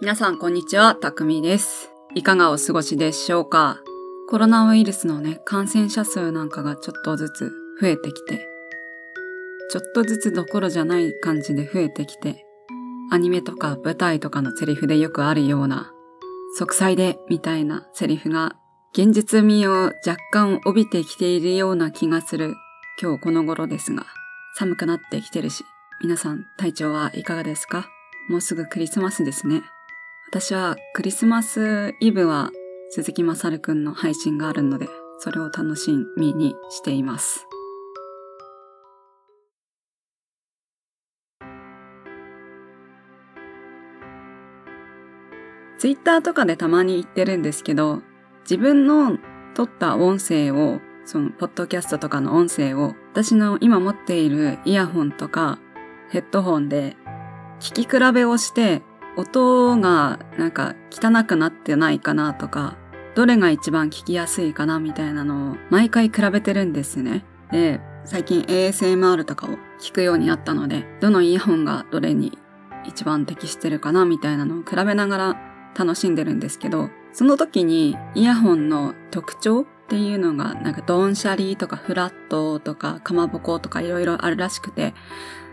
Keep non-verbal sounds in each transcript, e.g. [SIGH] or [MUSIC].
皆さん、こんにちは。たくみです。いかがお過ごしでしょうか？コロナウイルスのね、感染者数なんかがちょっとずつ増えてきて、ちょっとずつどころじゃない感じで増えてきて、アニメとか舞台とかのセリフでよくあるような、息災でみたいなセリフが現実味を若干帯びてきているような気がする今日この頃ですが、寒くなってきてるし、皆さん体調はいかがですか？もうすぐクリスマスですね。私はクリスマスイブは鈴木まさるくんの配信があるので、それを楽しみにしています。ツイッターとかでたまに言ってるんですけど、自分の撮った音声を、その、ポッドキャストとかの音声を、私の今持っているイヤホンとかヘッドホンで聞き比べをして音がなんか汚くなってないかなとか、どれが一番聞きやすいかなみたいなのを毎回比べてるんですね。で、最近 ASMR とかを聞くようになったので、どのイヤホンがどれに一番適してるかなみたいなのを比べながら楽しんでるんですけど、その時にイヤホンの特徴っていうのがなんかドンシャリとかフラットとかかまぼことかいろいろあるらしくて、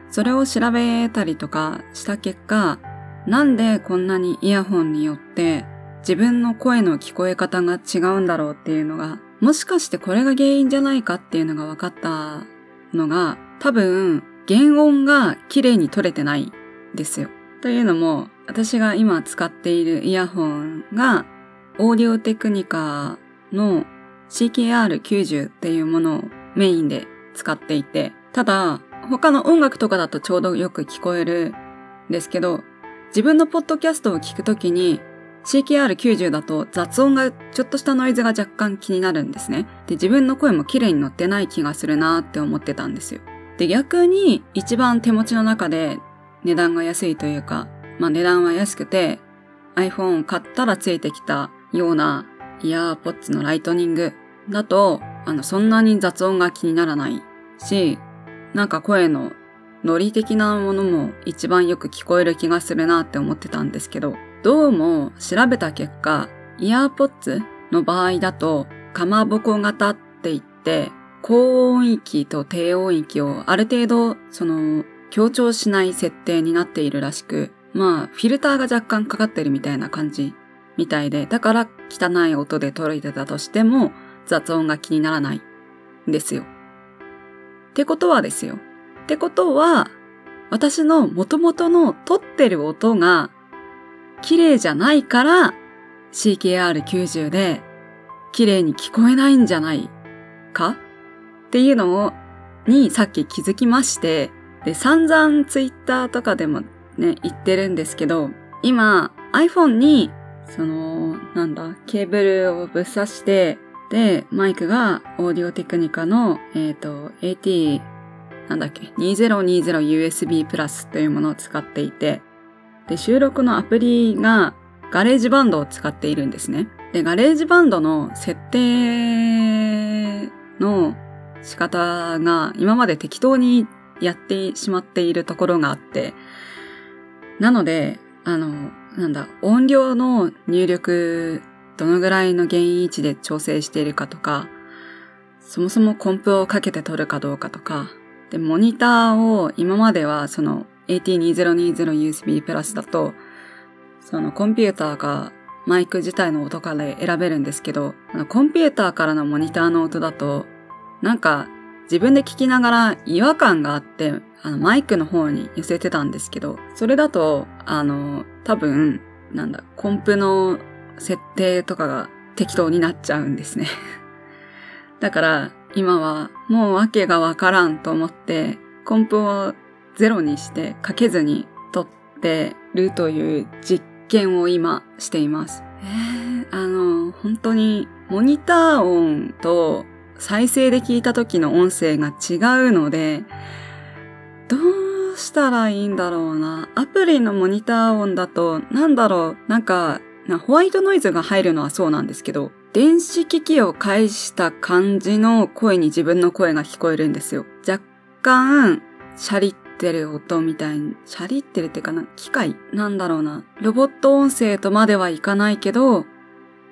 それを調べたりとかした結果、なんでこんなにイヤホンによって自分の声の聞こえ方が違うんだろうっていうのが、もしかしてこれが原因じゃないかっていうのが分かったのが、多分原音が綺麗に取れてないですよ。というのも、私が今使っているイヤホンが、オーディオテクニカの CKR90 っていうものをメインで使っていて、ただ、他の音楽とかだとちょうどよく聞こえるんですけど、自分のポッドキャストを聞くときに CKR90 だと雑音がちょっとしたノイズが若干気になるんですね。で、自分の声も綺麗に乗ってない気がするなって思ってたんですよ。で、逆に一番手持ちの中で値段が安いというか、まあ値段は安くて iPhone 買ったらついてきたようなイヤーポッツのライトニングだと、あの、そんなに雑音が気にならないし、なんか声のノリ的なものも一番よく聞こえる気がするなって思ってたんですけど、どうも調べた結果、イヤーポッツの場合だと、かまぼこ型って言って、高音域と低音域をある程度、その、強調しない設定になっているらしく、まあ、フィルターが若干かかってるみたいな感じみたいで、だから汚い音で撮れてたとしても、雑音が気にならないんですよ。ってことはですよ。ってことは、私の元々の撮ってる音が綺麗じゃないから CKR90 で綺麗に聞こえないんじゃないか？っていうのを、にさっき気づきまして、で、散々ツイッターとかでもね、言ってるんですけど、今 iPhone にその、なんだ、ケーブルをぶっ刺して、で、マイクがオーディオテクニカの、えっ、ー、と、AT なんだっけ、2020USB プラスというものを使っていて、で、収録のアプリが GarageBand を使っているんですね。で、 GarageBand の設定の仕方が今まで適当にやってしまっているところがあって、なので、あの、なんだ、音量の入力、どのぐらいの原因位置で調整しているかとか、そもそもコンプをかけて撮るかどうかとか、で、モニターを今まではその AT2020USB プラスだと、そのコンピューターがマイク自体の音から選べるんですけど、コンピューターからのモニターの音だと、なんか自分で聞きながら違和感があって、あのマイクの方に寄せてたんですけど、それだと、あの、多分、なんだ、コンプの設定とかが適当になっちゃうんですね。[LAUGHS] だから、今はもう訳がわからんと思って、コンプをゼロにしてかけずに撮ってるという実験を今しています。えー、あの、本当にモニター音と再生で聞いた時の音声が違うので、どうしたらいいんだろうな。アプリのモニター音だと、なんだろう、なんか、ホワイトノイズが入るのはそうなんですけど、電子機器を介した感じの声に自分の声が聞こえるんですよ。若干、シャリってる音みたいに、シャリってるってかな、機械なんだろうな。ロボット音声とまではいかないけど、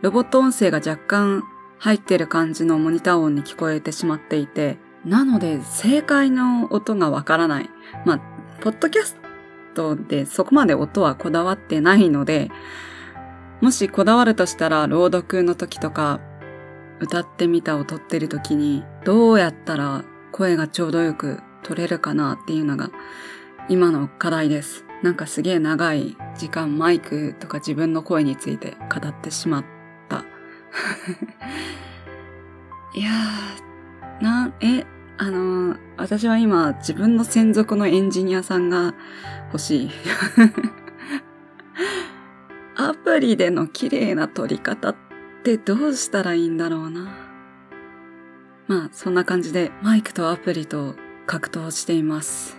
ロボット音声が若干入ってる感じのモニター音に聞こえてしまっていて、なので正解の音がわからない。まあ、ポッドキャストでそこまで音はこだわってないので、もしこだわるとしたら朗読の時とか、歌ってみたを撮ってる時に、どうやったら声がちょうどよく取れるかなっていうのが今の課題です。なんかすげえ長い時間マイクとか自分の声について語ってしまった。[LAUGHS] いやー、な、え、あのー、私は今自分の専属のエンジニアさんが欲しい。アプリでの綺麗な撮り方ってどうしたらいいんだろうな。まあ、そんな感じでマイクとアプリと格闘しています。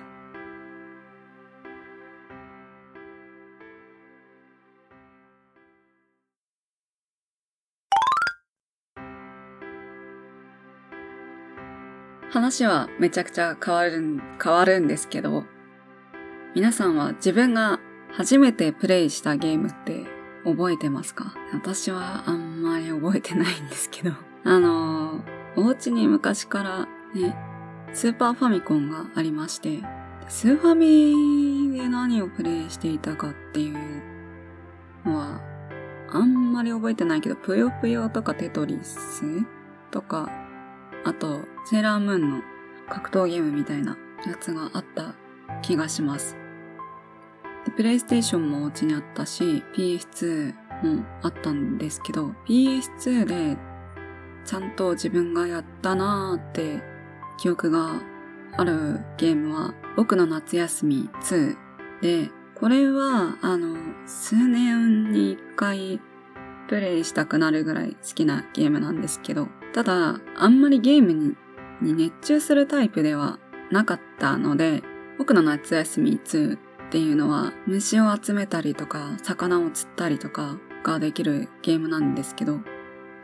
話はめちゃくちゃ変わる、変わるんですけど、皆さんは自分が初めてプレイしたゲームって覚えてますか？私はあんまり覚えてないんですけど、あのお家に昔からね、スーパーファミコンがありまして、スーファミで何をプレイしていたかっていうのは、あんまり覚えてないけど、ぷよぷよとかテトリスとか、あと、セーラームーンの格闘ゲームみたいなやつがあった気がします。でプレイステーションもお家にあったし、PS2 もあったんですけど、PS2 でちゃんと自分がやったなーって記憶があるゲームは、僕の夏休み2で、これは、あの、数年に一回プレイしたくなるぐらい好きなゲームなんですけど、ただ、あんまりゲームに熱中するタイプではなかったので、僕の夏休み2っっていうのは虫を集めたりとか魚を釣ったりとかができるゲームなんですけど、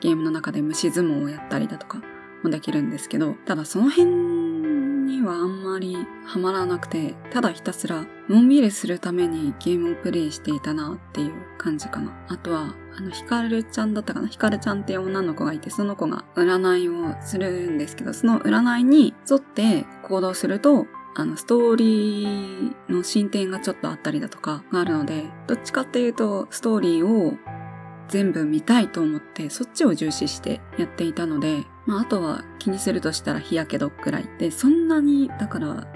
ゲームの中で虫相撲をやったりだとかもできるんですけど、ただその辺にはあんまりハマらなくて、ただひたすらのんびりするためにゲームをプレイしていたなっていう感じかな。あとは、あの、ヒカルちゃんだったかな？ヒカルちゃんっていう女の子がいて、その子が占いをするんですけど、その占いに沿って行動すると、あの、ストーリーの進展がちょっとあったりだとかがあるので、どっちかっていうと、ストーリーを全部見たいと思って、そっちを重視してやっていたので、まあ、あとは気にするとしたら日焼け止くらい。で、そんなに、だから、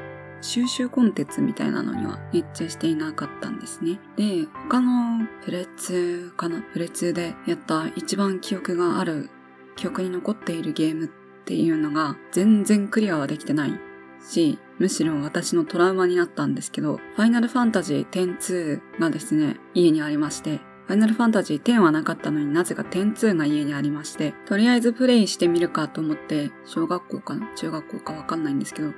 収集コンテンツみたいなのには熱中していなかったんですね。で、他のプレツかなプレツでやった一番記憶がある、記憶に残っているゲームっていうのが全然クリアはできてないし、むしろ私のトラウマになったんですけど、ファイナルファンタジー102がですね、家にありまして、ファイナルファンタジー10はなかったのになぜか102が家にありまして、とりあえずプレイしてみるかと思って、小学校かな中学校かわかんないんですけど、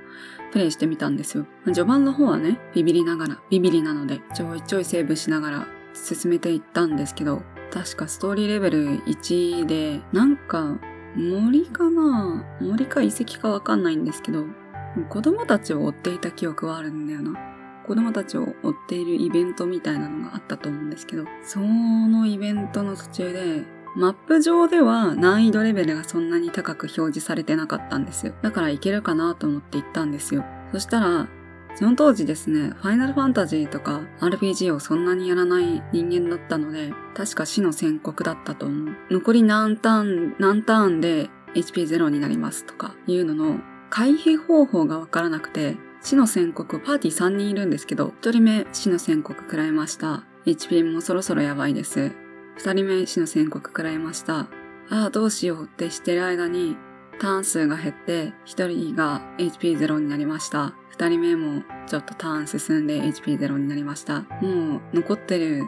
プレイしてみたんですよ。序盤の方はね、ビビりながら、ビビりなので、ちょいちょいセーブしながら進めていったんですけど、確かストーリーレベル1で、なんか、森かな森か遺跡かわかんないんですけど、子供たちを追っていた記憶はあるんだよな。子供たちを追っているイベントみたいなのがあったと思うんですけど、そのイベントの途中で、マップ上では難易度レベルがそんなに高く表示されてなかったんですよ。だからいけるかなと思って行ったんですよ。そしたら、その当時ですね、ファイナルファンタジーとか RPG をそんなにやらない人間だったので、確か死の宣告だったと思う。残り何ターン、何ターンで HP0 になりますとかいうのの回避方法がわからなくて、死の宣告、パーティー3人いるんですけど、1人目死の宣告食らいました。HP もそろそろやばいです。2人目死の宣告食らいました。ああ、どうしようってしてる間に、ターン数が減って、1人が HP0 になりました。2人目もちょっとターン進んで HP0 になりました。もう残ってる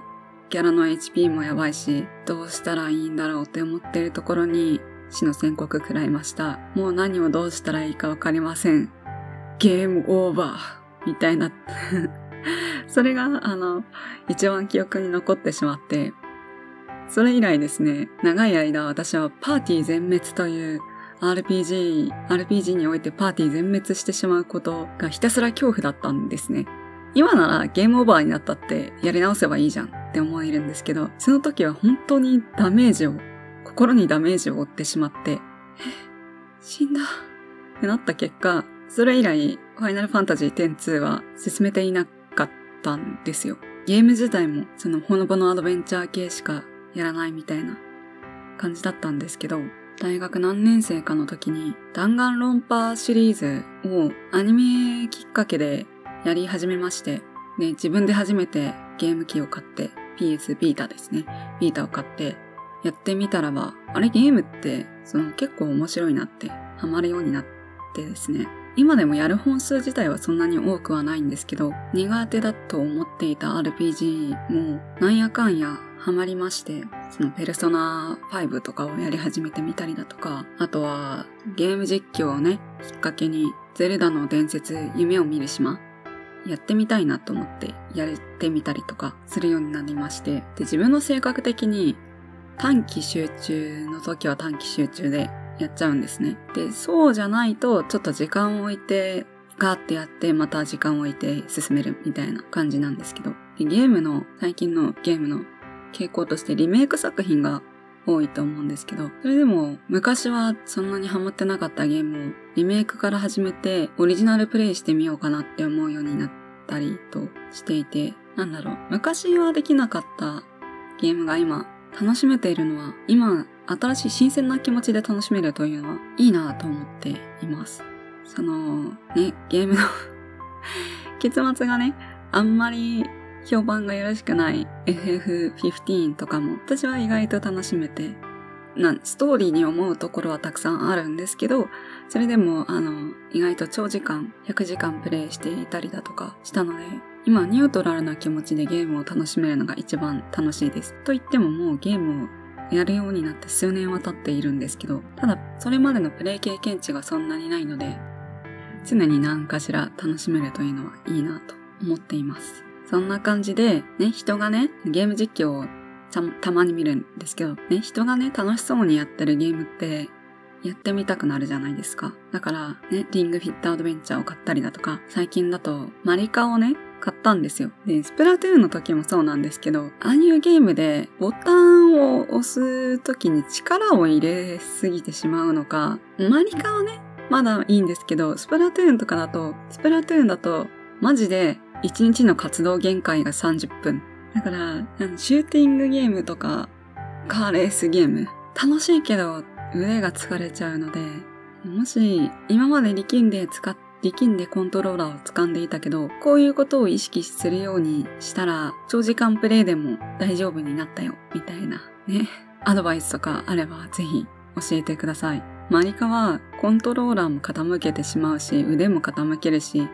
キャラの HP もやばいし、どうしたらいいんだろうって思ってるところに死の宣告食らいました。もう何をどうしたらいいかわかりません。ゲームオーバーみたいな [LAUGHS] それが、あの、一番記憶に残ってしまって、それ以来ですね、長い間私はパーティー全滅という RPG、RPG においてパーティー全滅してしまうことがひたすら恐怖だったんですね。今ならゲームオーバーになったってやり直せばいいじゃんって思えるんですけど、その時は本当にダメージを、心にダメージを負ってしまって、え、死んだってなった結果、それ以来、ファイナルファンタジー10-2は進めていなかったんですよ。ゲーム自体もそのほのぼのアドベンチャー系しかやらないみたいな感じだったんですけど、大学何年生かの時に弾丸論破シリーズをアニメきっかけでやり始めまして、で、自分で初めてゲーム機を買って、PS ビータですね。ビータを買って、やってみたらば、あれゲームって、その結構面白いなって、ハマるようになってですね。今でもやる本数自体はそんなに多くはないんですけど、苦手だと思っていた RPG も、なんやかんやハマりまして、そのペルソナ5とかをやり始めてみたりだとか、あとはゲーム実況をね、きっかけに、ゼルダの伝説、夢を見る島やってみたいなと思ってやってみたりとかするようになりまして、で、自分の性格的に短期集中の時は短期集中でやっちゃうんですね。で、そうじゃないとちょっと時間を置いてガーってやってまた時間を置いて進めるみたいな感じなんですけど、でゲームの、最近のゲームの傾向としてリメイク作品が多いと思うんですけど、それでも昔はそんなにハマってなかったゲームをリメイクから始めてオリジナルプレイしてみようかなって思うようになったりとしていて、なんだろう、昔はできなかったゲームが今楽しめているのは、今新しい新鮮な気持ちで楽しめるというのはいいなと思っています。その、ね、ゲームの [LAUGHS] 結末がね、あんまり評判がよろしくない FF15 とかも私は意外と楽しめて、な、ストーリーに思うところはたくさんあるんですけど、それでも、あの、意外と長時間、100時間プレイしていたりだとかしたので、今、ニュートラルな気持ちでゲームを楽しめるのが一番楽しいです。と言ってももうゲームをやるようになって数年は経っているんですけど、ただ、それまでのプレイ経験値がそんなにないので、常に何かしら楽しめるというのはいいなと思っています。そんな感じで、ね、人がね、ゲーム実況をたまに見るんですけど、ね、人がね、楽しそうにやってるゲームって、やってみたくなるじゃないですか。だから、ね、リングフィットアドベンチャーを買ったりだとか、最近だと、マリカをね、買ったんですよ。で、スプラトゥーンの時もそうなんですけど、ああいうゲームでボタンを押す時に力を入れすぎてしまうのか、マリカはね、まだいいんですけど、スプラトゥーンとかだと、スプラトゥーンだと、マジで1日の活動限界が30分。だから、シューティングゲームとか、カーレースゲーム、楽しいけど腕が疲れちゃうので、もし今まで力んで使っ力んでコントローラーを掴んでいたけど、こういうことを意識するようにしたら、長時間プレイでも大丈夫になったよ、みたいなね、アドバイスとかあればぜひ教えてください。マリカはコントローラーも傾けてしまうし、腕も傾けるし、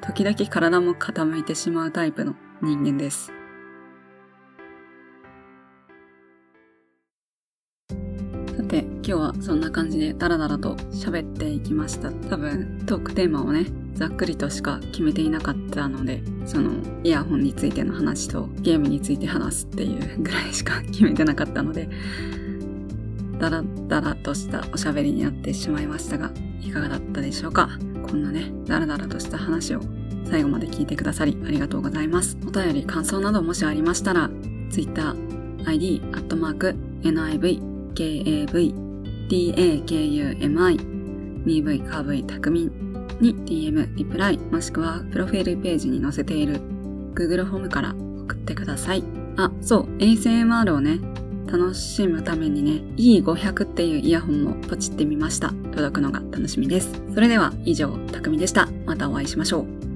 時々体も傾いてしまうタイプの人間です。今日はそんな感じでダラダラと喋っていきました。多分、トークテーマをね、ざっくりとしか決めていなかったので、そのイヤホンについての話とゲームについて話すっていうぐらいしか決めてなかったので、ダラダラとしたおしゃべりになってしまいましたが、いかがだったでしょうか？こんなね、ダラダラとした話を最後まで聞いてくださりありがとうございます。お便り、感想などもしありましたら、Twitter、ID、アットマーク、NIV、KAV、DAKUMI、DV カーブイタクミンに DM、リプライ、もしくはプロフィールページに載せている Google ホームから送ってください。あ、そう、ASMR をね、楽しむためにね、E500 っていうイヤホンもポチってみました。届くのが楽しみです。それでは以上、たくみでした。またお会いしましょう。